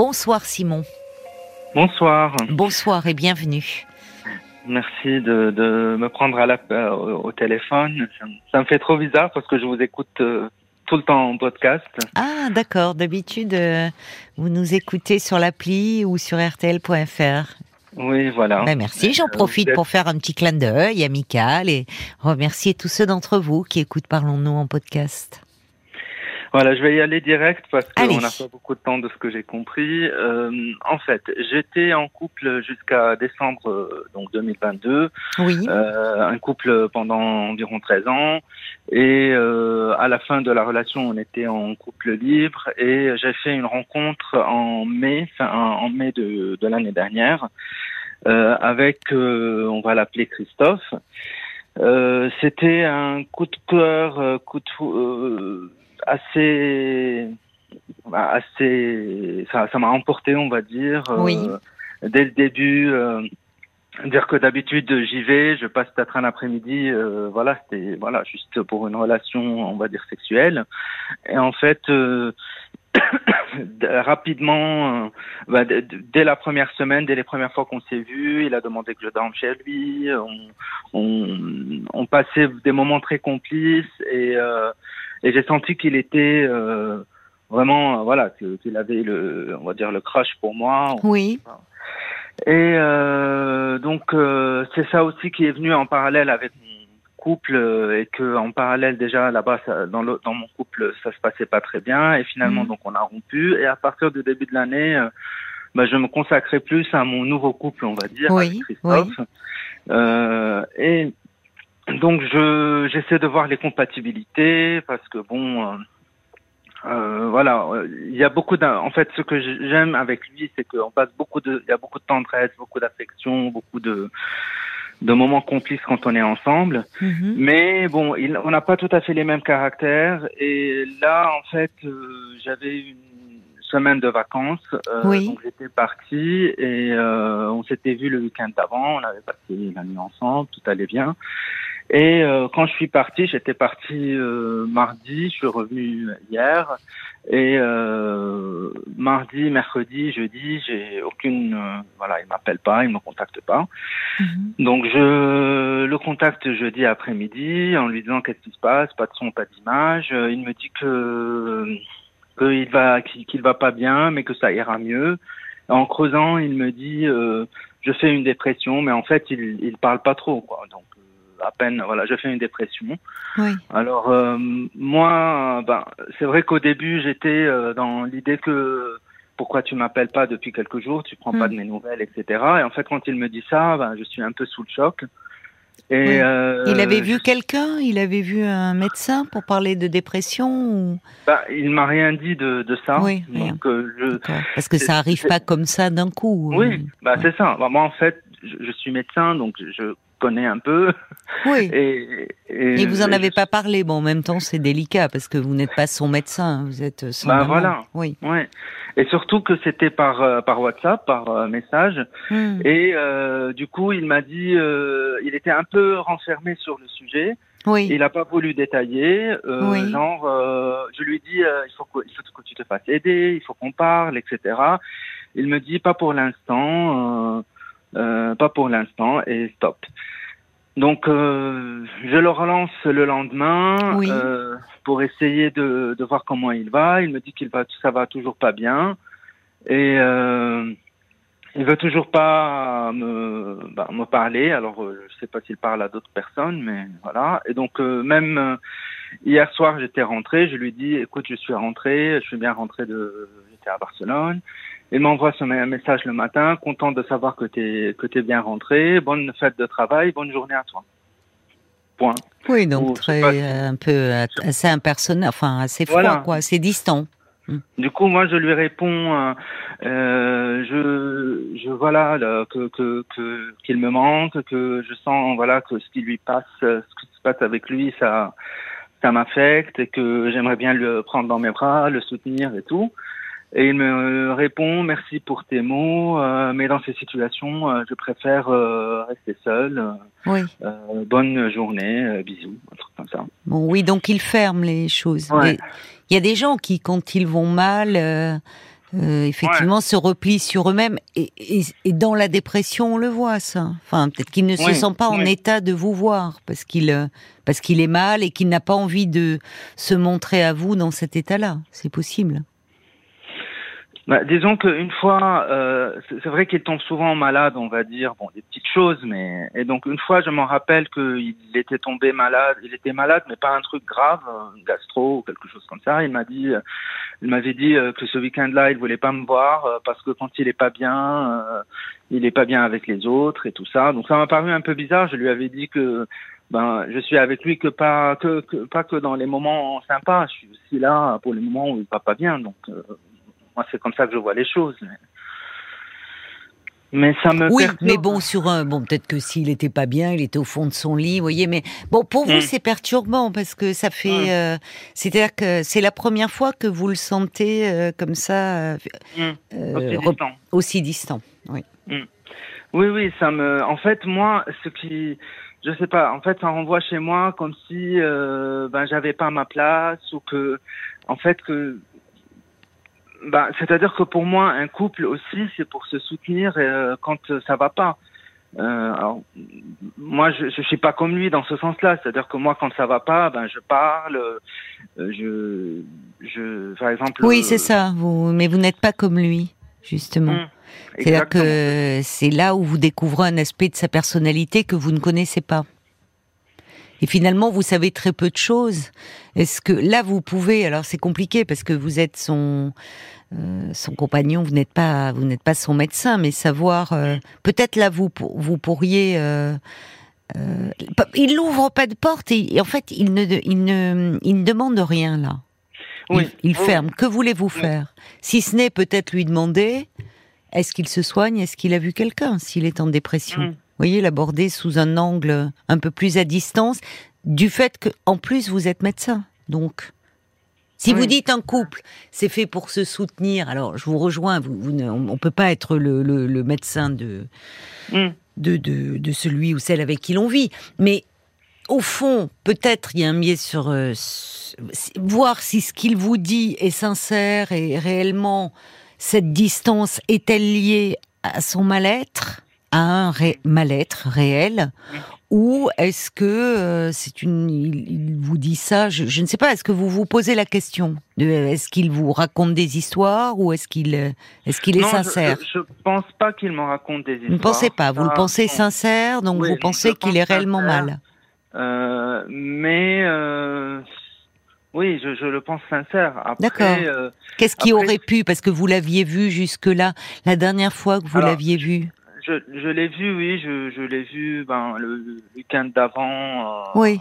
Bonsoir Simon. Bonsoir. Bonsoir et bienvenue. Merci de, de me prendre à la, euh, au téléphone. Ça, me fait trop bizarre parce que je vous écoute euh, tout le temps en podcast. Ah d'accord, d'habitude euh, vous nous écoutez sur l'appli ou sur rtl.fr. Oui, voilà. Ben, merci, j'en profite pour faire un petit clin d'œil amical et remercier tous ceux d'entre vous qui écoutent Parlons-nous en podcast. Voilà, je vais y aller direct parce qu'on n'a pas beaucoup de temps de ce que j'ai compris. Euh, en fait, j'étais en couple jusqu'à décembre euh, donc 2022. Oui. Euh, un couple pendant environ 13 ans. Et euh, à la fin de la relation, on était en couple libre. Et j'ai fait une rencontre en mai, enfin, en mai de, de l'année dernière, euh, avec, euh, on va l'appeler Christophe. C'était un coup de cœur, coup de assez, bah, assez, ça, m'a emporté, on va dire. Oui. Euh, dès le début, euh, dire que d'habitude j'y vais, je passe peut-être un après-midi, euh, voilà, c'était voilà juste pour une relation, on va dire sexuelle. Et en fait, euh, rapidement, euh, bah, dès la première semaine, dès les premières fois qu'on s'est vu, il a demandé que je dorme chez lui. On, on, on passait des moments très complices et et j'ai senti qu'il était euh, vraiment, euh, voilà, qu'il avait le, on va dire le crush pour moi. Oui. Et euh, donc euh, c'est ça aussi qui est venu en parallèle avec mon couple et que en parallèle déjà là-bas dans, le, dans mon couple ça se passait pas très bien et finalement mmh. donc on a rompu et à partir du début de l'année euh, bah, je me consacrais plus à mon nouveau couple on va dire oui, avec Christophe oui. Euh, et donc je j'essaie de voir les compatibilités parce que bon euh, euh, voilà il y a beaucoup d en fait ce que j'aime avec lui c'est qu'on passe beaucoup de il y a beaucoup de tendresse beaucoup d'affection beaucoup de de moments complices quand on est ensemble mm -hmm. mais bon il, on n'a pas tout à fait les mêmes caractères et là en fait euh, j'avais une semaine de vacances euh, oui. donc j'étais parti et euh, on s'était vu le week-end d'avant on avait passé la nuit ensemble tout allait bien et euh, quand je suis parti, j'étais parti euh, mardi, je suis revenu hier. Et euh, mardi, mercredi, jeudi, j'ai aucune, euh, voilà, il m'appelle pas, il me contacte pas. Mm -hmm. Donc je le contacte jeudi après-midi en lui disant qu'est-ce qui se passe, pas de son, pas d'image. Il me dit que qu'il va qu'il va pas bien, mais que ça ira mieux. En creusant, il me dit euh, je fais une dépression, mais en fait il il parle pas trop quoi. Donc à peine, voilà, je fais une dépression. Oui. Alors euh, moi, ben, c'est vrai qu'au début j'étais euh, dans l'idée que pourquoi tu m'appelles pas depuis quelques jours, tu prends Mm. pas de mes nouvelles, etc. Et en fait, quand il me dit ça, ben, je suis un peu sous le choc. Et Oui. euh, Il avait vu quelqu'un? Il avait vu un médecin pour parler de dépression ou... ben, il m'a rien dit de, de ça. Oui. Donc euh, je. Parce que ça arrive pas comme ça d'un coup. oui, bah, Ouais. c'est ça. Ben, moi, en fait, je, je suis médecin, donc je connais un peu. Oui. Et, et, Et vous en avez pas parlé. Bon, en même temps, c'est délicat parce que vous n'êtes pas son médecin. Vous êtes son Bah, voilà. Oui. Ouais. Et surtout que c'était par euh, par WhatsApp, par euh, message. Hmm. Et euh, du coup, il m'a dit, euh, il était un peu renfermé sur le sujet. Oui. Il n'a pas voulu détailler. Euh, Oui. Genre, euh, je lui dis, euh, il faut que il faut que tu te fasses aider, il faut qu'on parle, etc. Il me dit pas pour l'instant, pas pour l'instant, et stop. Donc, euh, je le relance le lendemain Oui. euh, pour essayer de, de voir comment il va. Il me dit qu'il va, ça va toujours pas bien, et euh, il veut toujours pas me, bah, me parler. Alors, euh, je sais pas s'il parle à d'autres personnes, mais voilà. Et donc, euh, même euh, hier soir, j'étais rentré. Je lui dis, écoute, je suis rentré, je suis bien rentré de, j'étais à Barcelone. Il m'envoie ce un message le matin, content de savoir que t'es que t'es bien rentré. Bonne fête de travail, bonne journée à toi. Point. Oui, donc Ou, très pas, euh, un peu assez impersonnel, enfin assez froid, Voilà. quoi, assez distant. Du coup, moi, je lui réponds, euh, euh, je, je voilà là, que qu'il me manque, que je sens voilà que ce qui lui passe, ce qui se passe avec lui, ça ça m'affecte et que j'aimerais bien le prendre dans mes bras, le soutenir et tout. Et il me répond merci pour tes mots, euh, mais dans ces situations, euh, je préfère euh, rester seul. euh, Oui. euh, bonne journée, euh, bisous, un truc comme ça. Bon, oui, donc il ferme les choses. Ouais. Il y a des gens qui, quand ils vont mal, euh, euh, effectivement se replient sur eux-mêmes et, et, dans la dépression on le voit ça. Enfin peut-être qu'il ne se sent pas en état de vous voir parce qu'il parce qu'il est mal et qu'il n'a pas envie de se montrer à vous dans cet état-là. C'est possible. Bah, disons qu'une fois, euh, c'est vrai qu'il tombe souvent malade, on va dire, bon, des petites choses, mais et donc une fois, je m'en rappelle qu'il était tombé malade, il était malade, mais pas un truc grave, gastro ou quelque chose comme ça. Il m'a dit, il m'avait dit euh, que ce week-end-là, il voulait pas me voir euh, parce que quand il est pas bien, euh, il est pas bien avec les autres et tout ça. Donc ça m'a paru un peu bizarre. Je lui avais dit que ben je suis avec lui que pas que, que pas que dans les moments sympas. Je suis aussi là pour les moments où il va pas bien. Donc moi, c'est comme ça que je vois les choses. Mais ça me oui, mais bon sur un bon peut-être que s'il était pas bien, il était au fond de son lit, vous voyez. Mais bon pour vous hmm. c'est perturbant parce que ça fait, hmm. euh, c'est-à-dire que c'est la première fois que vous le sentez euh, comme ça, euh, hmm. aussi, distant. aussi, distant. Oui. Oui oui ça me, en fait moi ce qui, je sais pas, en fait ça renvoie chez moi comme si ben j'avais pas ma place ou que, en fait que bah, c'est-à-dire que pour moi, un couple aussi, c'est pour se soutenir euh, quand ça va pas. Euh, alors, moi, je, je suis pas comme lui dans ce sens-là. C'est-à-dire que moi, quand ça va pas, ben, je parle. Euh, je, je, par exemple. Oui, c'est ça. Vous, mais vous n'êtes pas comme lui, justement. Hum, C'est-à-dire que c'est là où vous découvrez un aspect de sa personnalité que vous ne connaissez pas. Et finalement, vous savez très peu de choses. Est-ce que là, vous pouvez Alors, c'est compliqué parce que vous êtes son euh, son compagnon. Vous n'êtes pas vous n'êtes pas son médecin, mais savoir euh, peut-être là vous vous pourriez. Euh, euh, il n'ouvre pas de porte et, en fait il ne il ne il ne demande rien là. Oui. Il, ferme. Que voulez-vous faire? Si ce n'est peut-être lui demander est-ce qu'il se soigne? Est-ce qu'il a vu quelqu'un S'il est en dépression? Mm voyez, l'aborder sous un angle un peu plus à distance, du fait que, en plus, vous êtes médecin. Donc, si vous dites un couple, c'est fait pour se soutenir. Alors, je vous rejoins. Vous, on ne peut pas être le, médecin de, mm. de, de, de, celui ou celle avec qui l'on vit. Mais au fond, peut-être il y a un biais sur euh, voir si ce qu'il vous dit est sincère et réellement cette distance est-elle liée à son mal-être? À un mal-être réel ou est-ce que euh, c'est une il, vous dit ça je, ne sais pas est-ce que vous vous posez la question de est-ce qu'il vous raconte des histoires ou est-ce qu'il est-ce qu'il est, sincère? je, ne pense pas qu'il me raconte des histoires vous ne pensez pas vous le pensez sincère donc vous pensez qu'il est réellement mal? Euh, mais euh, oui, je, le pense sincère. D'accord. Qu'est-ce qui aurait pu, parce que vous l'aviez vu jusque-là, la dernière fois que vous l'aviez vu je, je l'ai vu, oui, je, je l'ai vu ben, le week-end d'avant. Euh, oui.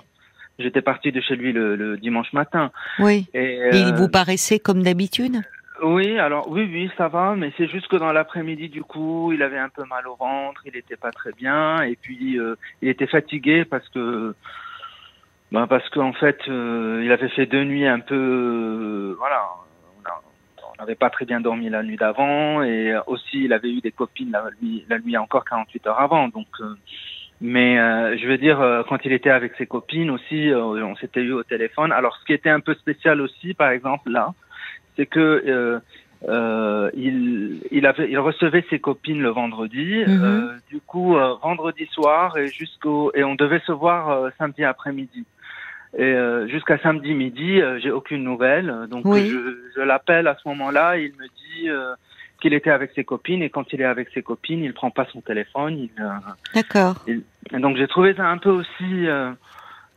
J'étais parti de chez lui le, le dimanche matin. Oui. Et, il euh, vous paraissait comme d'habitude? Oui, alors oui, oui, ça va, mais c'est juste que dans l'après-midi, du coup, il avait un peu mal au ventre, il n'était pas très bien, et puis euh, il était fatigué parce que, ben, parce qu'en fait, il avait fait deux nuits un peu, voilà, n'avait pas très bien dormi la nuit d'avant et aussi il avait eu des copines la nuit, la nuit encore 48 heures avant. Donc, euh, mais euh, je veux dire, euh, quand il était avec ses copines aussi, on s'était eu au téléphone. Alors, ce qui était un peu spécial aussi, par exemple là, c'est que il, il avait, il recevait ses copines le vendredi. Mhm. du coup, vendredi soir et jusqu'au et on devait se voir samedi après-midi. Et euh, jusqu'à samedi midi, euh, j'ai aucune nouvelle. Donc je, je l'appelle à ce moment-là. Il me dit euh, qu'il était avec ses copines et quand il est avec ses copines, il prend pas son téléphone. Il, D'accord. donc j'ai trouvé ça un peu aussi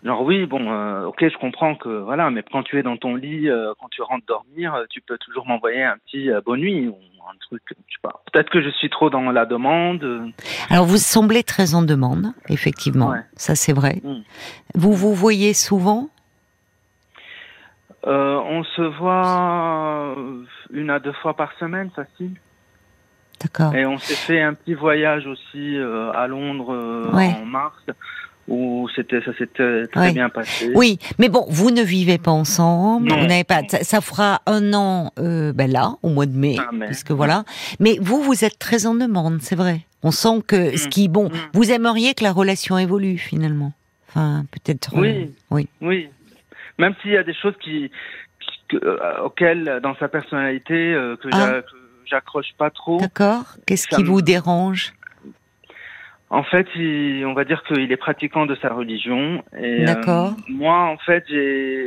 genre oui bon ok je comprends que voilà mais quand tu es dans ton lit quand tu rentres dormir tu peux toujours m'envoyer un petit bonne nuit un truc, je sais pas. Peut-être que je suis trop dans la demande. Alors vous semblez très en demande, effectivement. Ça c'est vrai. Mm. Vous vous voyez souvent? Euh, On se voit une à deux fois par semaine, facile. D'accord. Et on s'est fait un petit voyage aussi euh, à Londres euh, en mars où c'était ça s'était très bien passé. Oui, mais bon, vous ne vivez pas ensemble, vous n'avez pas, ça, fera un an, euh, ben là, au mois de mai, ah, parce que voilà. Mais vous, vous êtes très en demande, c'est vrai. On sent que ce mm. qui, bon, mm. vous aimeriez que la relation évolue finalement. Enfin, peut-être. Oui, euh, oui, oui. Même s'il y a des choses qui, euh, auxquelles, dans sa personnalité, que, ah. j'accroche pas trop. D'accord. Qu'est-ce qui vous dérange? En fait, on va dire qu'il est pratiquant de sa religion. D'accord. moi, en fait, j'ai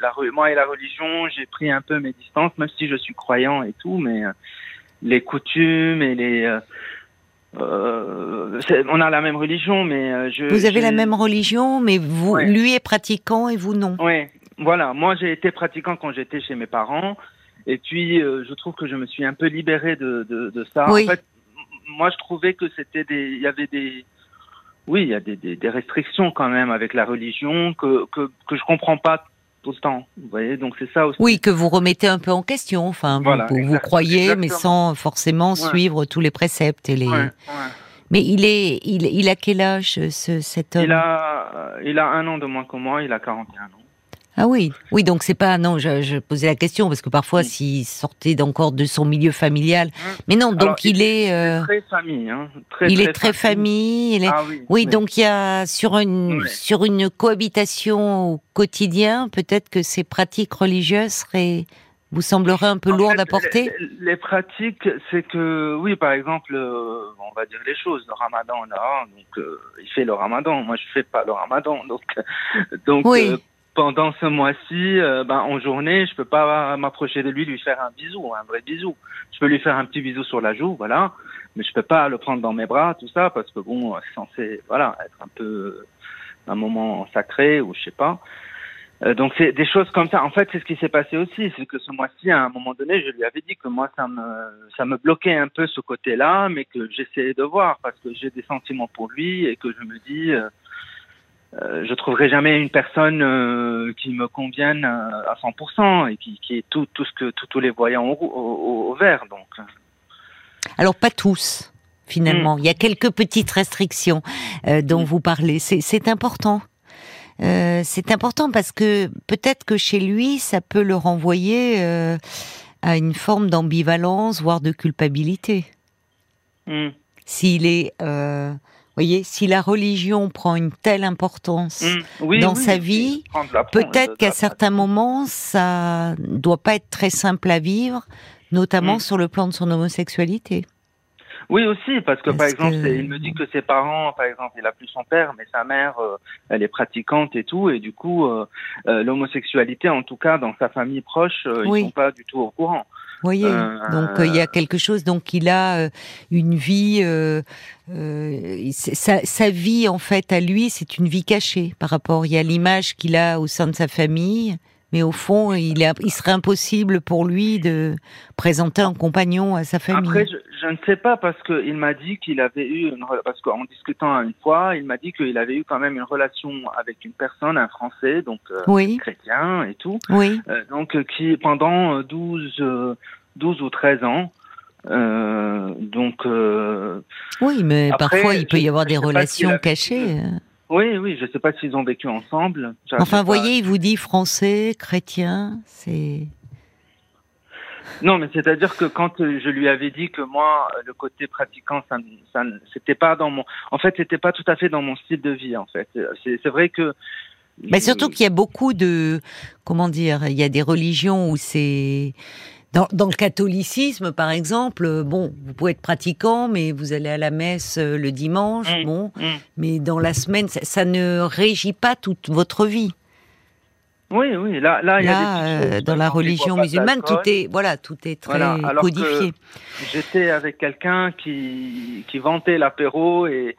la moi et la religion, j'ai pris un peu mes distances, même si je suis croyant et tout, mais les coutumes et les euh, on a la même religion, mais euh, je. Vous avez la même religion, mais vous, lui est pratiquant et vous non. Oui, voilà. Moi, j'ai été pratiquant quand j'étais chez mes parents, et puis euh, je trouve que je me suis un peu libéré de, de, de ça. Oui. En fait, moi, je trouvais que c'était des, il y avait des, oui, il y a des, des, des, restrictions quand même avec la religion que que que je comprends pas tout le temps. Vous voyez, donc c'est ça aussi. Oui, que vous remettez un peu en question. Enfin, vous, vous, croyez, mais sans forcément suivre tous les préceptes et les. Mais il est, il, il a quel âge ce, cet homme? Il a, il a un an de moins que moi. Il a 41 ans. Ah oui, oui, donc c'est pas non. Je, je, posais la question parce que parfois, s'il sortait encore de son milieu familial, mmh. mais non, donc il, est, euh, très famille, hein, très, il est très famille. il est... Ah oui, oui donc il y a sur une sur une cohabitation au quotidien, peut-être que ces pratiques religieuses seraient vous sembleraient un peu lourdes à porter? les, les, pratiques, c'est que, oui, par exemple, euh, on va dire les choses. Le ramadan, là, donc, euh, il fait le ramadan. Moi, je fais pas le ramadan. Donc, donc oui. Euh, pendant ce mois-ci, euh, ben, en journée, je peux pas m'approcher de lui, lui faire un bisou, un vrai bisou. Je peux lui faire un petit bisou sur la joue, voilà, mais je peux pas le prendre dans mes bras, tout ça, parce que bon, c'est censé, voilà, être un peu un moment sacré ou je sais pas. Euh, donc c'est des choses comme ça. En fait, c'est ce qui s'est passé aussi, c'est que ce mois-ci, à un moment donné, je lui avais dit que moi, ça me ça me bloquait un peu ce côté-là, mais que j'essayais de voir parce que j'ai des sentiments pour lui et que je me dis. Euh, euh, je trouverai jamais une personne euh, qui me convienne euh, à 100% et qui, qui est tout, tout ce que tous les voyants au, au, au, vert. Donc. Alors pas tous finalement. Mm. Il y a quelques petites restrictions euh, dont mm. vous parlez. C'est important. C'est important parce que peut-être que chez lui, ça peut le renvoyer à une forme d'ambivalence, voire de culpabilité. Mm. S'il est voyez, si la religion prend une telle importance mmh, oui, dans oui, sa vie, peut-être qu'à certains moments, ça doit pas être très simple à vivre, notamment mmh. sur le plan de son homosexualité. Oui aussi, parce que parce par exemple, que... il me dit que ses parents, par exemple, il a plus son père, mais sa mère, euh, elle est pratiquante et tout, et du coup, euh, euh, l'homosexualité, en tout cas, dans sa famille proche, oui. ils sont pas du tout au courant. Vous voyez, euh, donc il y a quelque chose. Donc il a une vie, euh, euh, sa, sa, vie en fait à lui, c'est une vie cachée par rapport. Il y a l'image qu'il a au sein de sa famille, mais au fond, il, est, il serait impossible pour lui de présenter un compagnon à sa famille. Après, je, je ne sais pas parce que il m'a dit qu'il avait eu une parce qu'en discutant une fois, il m'a dit qu'il avait eu quand même une relation avec une personne, un Français, donc oui. chrétien et tout. Oui. donc qui pendant 12 12 ou 13 ans. Euh, donc. Euh, oui, mais après, parfois il peut y avoir des relations cachées. Oui, oui, je ne sais pas s'ils ont vécu ensemble. Enfin, vous voyez, il vous dit français, chrétien, c'est. Non, mais c'est-à-dire que quand je lui avais dit que moi, le côté pratiquant, ça, ça c'était pas dans mon, en fait, c'était pas tout à fait dans mon style de vie, en fait. C'est vrai que. Mais surtout qu'il y a beaucoup de, comment dire, il y a des religions où c'est, dans, dans, le catholicisme, par exemple, bon, vous pouvez être pratiquant, mais vous allez à la messe euh, le dimanche, mmh, bon, mmh. mais dans la semaine, ça, ça, ne régit pas toute votre vie. Oui, oui, là, là, il y a des euh, dans la religion musulmane, tout est, voilà, tout est très voilà, codifié. J'étais avec quelqu'un qui, qui vantait l'apéro et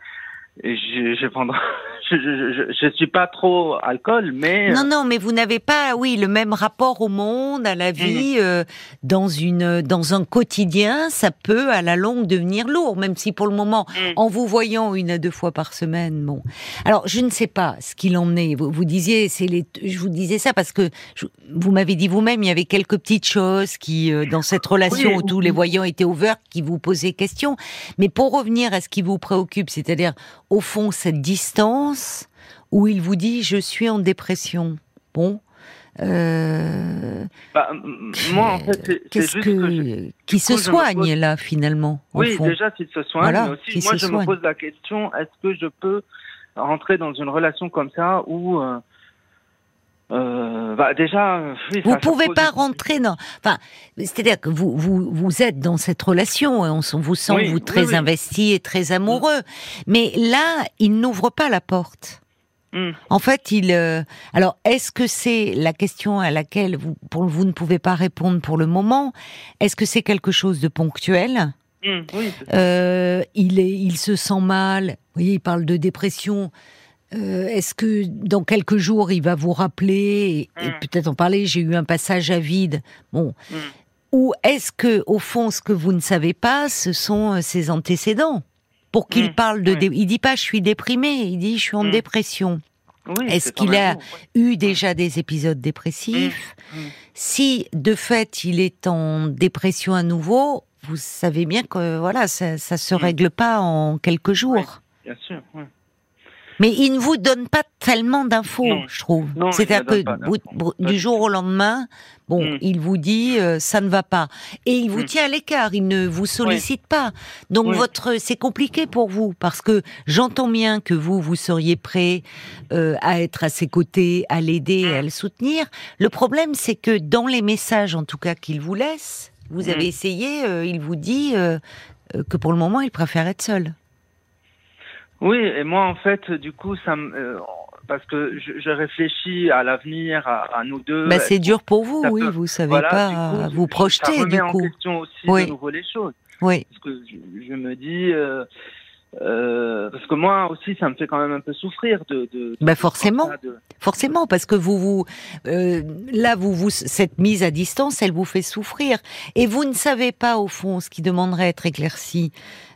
je, je pendant je, je, je, suis pas trop alcool, mais non, non, mais vous n'avez pas, oui, le même rapport au monde, à la vie, mmh. euh, dans une, dans un quotidien, ça peut à la longue devenir lourd, même si pour le moment, mmh. en vous voyant une à deux fois par semaine, bon. Alors, je ne sais pas ce qu'il en est. Vous, vous disiez, c'est les, je vous disais ça parce que je, vous m'avez dit vous-même, il y avait quelques petites choses qui, euh, dans cette relation oui, où tous les voyants étaient ouverts, qui vous posaient question. Mais pour revenir à ce qui vous préoccupe, c'est-à-dire au fond cette distance où il vous dit je suis en dépression. Bon. Euh... Bah, moi, en fait, qu'est-ce que, que je, qui se soigne pose... là finalement Oui, fond. déjà s'il se soigne, voilà, mais aussi moi je soigne. me pose la question est-ce que je peux rentrer dans une relation comme ça où euh, euh, bah déjà, oui, vous pouvez pas rentrer dans. Enfin, c'est-à-dire que vous vous vous êtes dans cette relation, on, vous sent vous très investi et très amoureux, mais là, il n'ouvre pas la porte. Hmm. En fait, il. Euh, alors, est-ce que c'est la question à laquelle vous, pour, vous ne pouvez pas répondre pour le moment? Est-ce que c'est quelque chose de ponctuel? Euh, il est, il se sent mal. Vous voyez, il parle de dépression. Euh, est-ce que dans quelques jours, il va vous rappeler et, hmm. peut-être en parler J'ai eu un passage à vide. Bon. Hmm. Ou est-ce que, au fond, ce que vous ne savez pas, ce sont euh, ses antécédents? Pour qu'il hmm. parle de, il dit pas je suis déprimé, il dit je suis en dépression. est-ce qu'il a eu déjà des épisodes dépressifs? Si de fait il est en dépression à nouveau, vous savez bien que voilà, ça, ça se règle pas en quelques jours. bien sûr. Mais il ne vous donne pas tellement d'infos, je trouve. C'est-à-dire que du jour au lendemain, bon, hmm. il vous dit euh, ça ne va pas, et il vous hmm. tient à l'écart. Il ne vous sollicite pas. Donc votre, c'est compliqué pour vous parce que j'entends bien que vous vous seriez prêt euh, à être à ses côtés, à l'aider, à le soutenir. Le problème, c'est que dans les messages, en tout cas qu'il vous laisse, vous avez hmm. essayé. Euh, il vous dit que pour le moment, il préfère être seul. Oui, et moi en fait, du coup, ça me, euh, parce que je, je, réfléchis à l'avenir, à, à, nous deux. Bah, c'est dur pour vous, oui, vous savez pas vous projeter, ça remet du coup. en question aussi de nouveau les choses. Oui. Parce que je, je me dis, euh, euh, parce que moi aussi, ça me fait quand même un peu souffrir de. de, bah forcément, forcément, parce que vous vous euh, là vous vous cette mise à distance, elle vous fait souffrir, et vous ne savez pas au fond ce qui demanderait à être éclairci.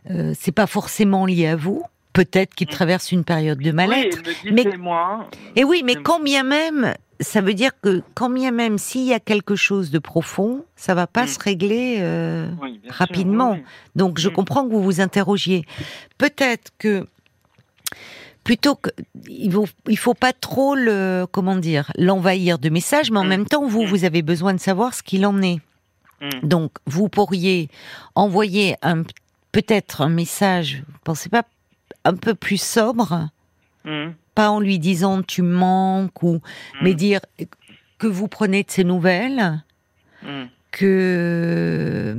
Euh, c'est pas forcément lié à vous peut-être qu'il mm. traverse une période de mal-être. Oui, mais moi. Et oui, mais quand bien même, ça veut dire que quand bien même s'il y a quelque chose de profond, ça va pas mm. se régler euh, rapidement. Donc je mm. comprends que vous vous interrogiez. Peut-être que plutôt que il faut, il faut pas trop le comment dire l'envahir de messages, mais en même temps vous vous avez besoin de savoir ce qu'il en est. Donc vous pourriez envoyer un peut-être un message. Vous pensez pas un peu plus sobre, mmh. pas en lui disant tu manques ou, mmh. mais dire que vous prenez de ses nouvelles, mmh. que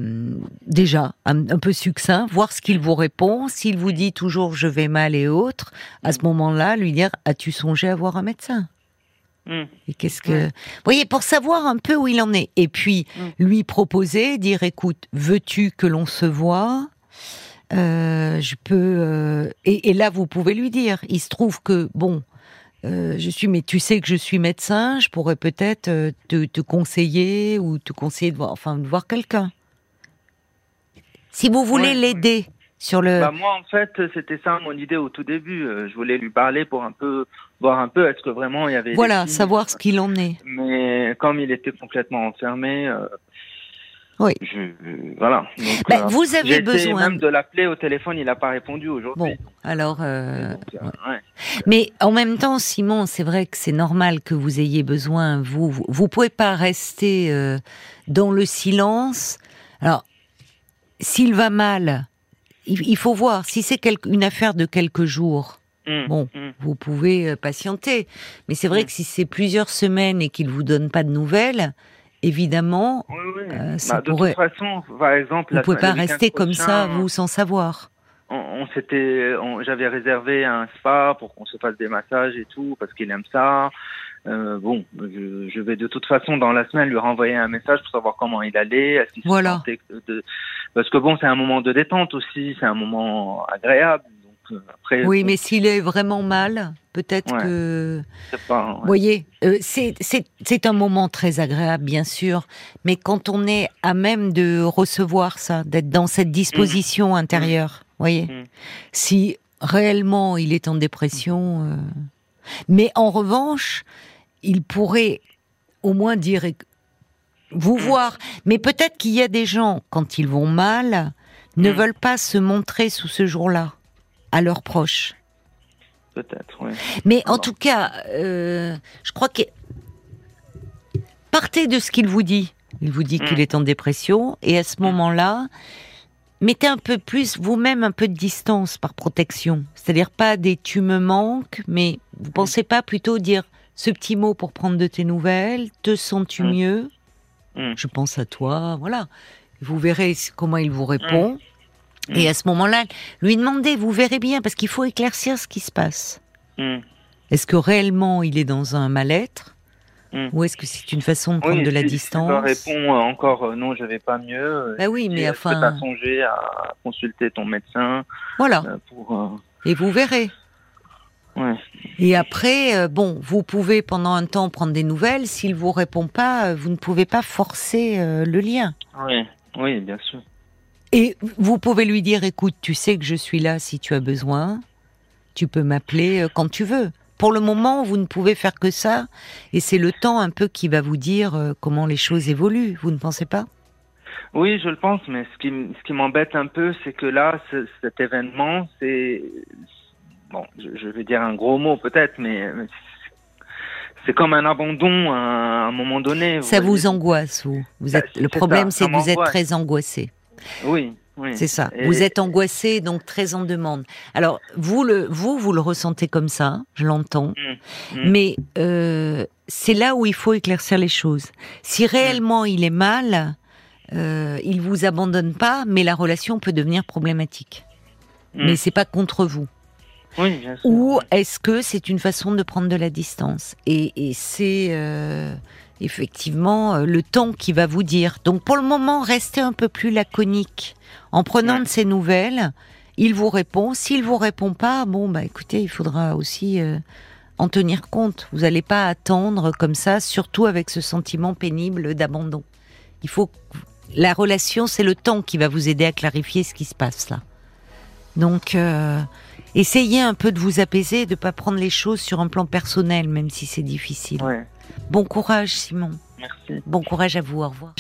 déjà un, peu succinct, voir ce qu'il vous répond. S'il vous dit toujours je vais mal et autres, à ce moment-là, lui dire as-tu songé à voir un médecin? Et qu'est-ce que, vous voyez, pour savoir un peu où il en est, et puis lui proposer, dire, écoute, veux-tu que l'on se voit euh, je peux euh, et, là vous pouvez lui dire. Il se trouve que bon, euh, je suis, mais tu sais que je suis médecin, je pourrais peut-être te, conseiller ou te conseiller de voir, enfin de voir quelqu'un. Si vous voulez l'aider sur le. Bah moi en fait c'était ça mon idée au tout début. je voulais lui parler pour un peu voir un peu est-ce que vraiment il y avait. Voilà, savoir ce qu'il en est. Mais comme il était complètement enfermé, oui. voilà. Ben, vous avez besoin même de l'appeler au téléphone, il n'a pas répondu aujourd'hui. Bon, alors. Euh, euh, Mais en même temps, Simon, c'est vrai que c'est normal que vous ayez besoin. Vous, vous, vous pouvez pas rester euh, dans le silence. Alors, s'il va mal, il, faut voir. Si c'est une affaire de quelques jours. Mmh, bon, mmh. vous pouvez patienter. Mais c'est vrai mmh. que si c'est plusieurs semaines et qu'il vous donne pas de nouvelles, évidemment, oui, oui. Euh, ça bah, de toute façon, par exemple, vous pouvez pas rester comme ça, vous, sans savoir. On, s'était, j'avais réservé un spa pour qu'on se fasse des massages et tout, parce qu'il aime ça. Euh, bon, je, vais de toute façon dans la semaine lui renvoyer un message pour savoir comment il allait, voilà. parce que bon, c'est un moment de détente aussi, c'est un moment agréable oui, mais s'il est vraiment mal, peut-être que. Vous voyez, euh, c'est un moment très agréable, bien sûr, mais quand on est à même de recevoir ça, d'être dans cette disposition mmh. intérieure, vous voyez, mmh. si réellement il est en dépression. Euh, mais en revanche, il pourrait au moins dire vous mmh. voir. Mais peut-être qu'il y a des gens, quand ils vont mal, ne veulent pas se montrer sous ce jour-là à leurs proches. Peut-être, oui. Mais en tout cas, euh, je crois que partez de ce qu'il vous dit. Il vous dit qu'il mm. est en dépression, et à ce mm. moment-là, mettez un peu plus vous-même un peu de distance par protection. C'est-à-dire pas des tu me manques, mais vous pensez pas plutôt dire ce petit mot pour prendre de tes nouvelles. Te sens-tu Mm. mieux? Mm. Je pense à toi. Voilà. Vous verrez comment il vous répond. Mm. Et à ce moment-là, lui demandez, vous verrez bien, parce qu'il faut éclaircir ce qui se passe. Mm. Est-ce que réellement il est dans un mal-être Mm. Ou est-ce que c'est une façon de prendre Oui, de la si- si distance je leur réponds euh, encore euh, non, je vais pas mieux. euh, Bah oui, mais enfin, t'as songé à consulter ton médecin voilà. euh, pour. Et vous verrez. Ouais. Et après, bon, vous pouvez pendant un temps prendre des nouvelles. S'il vous répond pas, vous ne pouvez pas forcer le lien. Oui, oui, bien sûr. Et vous pouvez lui dire, écoute, tu sais que je suis là si tu as besoin. Tu peux m'appeler euh, quand tu veux. Pour le moment, vous ne pouvez faire que ça. Et c'est le temps un peu qui va vous dire euh, comment les choses évoluent. Vous ne pensez pas? Oui, je le pense, mais ce qui, m- ce qui m'embête un peu, c'est que là, ce- cet événement, c'est. Bon, je, je vais dire un gros mot peut-être, mais, c'est comme un abandon à un moment donné. Ça voyez. vous angoisse, vous? vous Bah, êtes, le problème, c'est que vous êtes très angoissé. Oui, oui. C'est ça. Et- Vous êtes angoissé, donc très en demande. Alors, vous, le, vous, vous le ressentez comme ça, je l'entends. Mm. Mais euh, c'est là où il faut éclaircir les choses. Si réellement il est mal, euh, il vous abandonne pas, mais la relation peut devenir problématique. Mm. Mais c'est pas contre vous. Oui, bien sûr. Ou est-ce que c'est une façon de prendre de la distance? Et, et c'est euh, effectivement euh, le temps qui va vous dire. Donc pour le moment, restez un peu plus laconique. En prenant Ouais. de ces nouvelles, il vous répond. S'il vous répond pas, bon bah écoutez, il faudra aussi euh, en tenir compte. Vous n'allez pas attendre comme ça, surtout avec ce sentiment pénible d'abandon. Il faut la relation, c'est le temps qui va vous aider à clarifier ce qui se passe là. Donc, euh, essayez un peu de vous apaiser, de pas prendre les choses sur un plan personnel, même si c'est difficile. Ouais, Bon courage, Simon. merci. Bon courage à vous. Au revoir.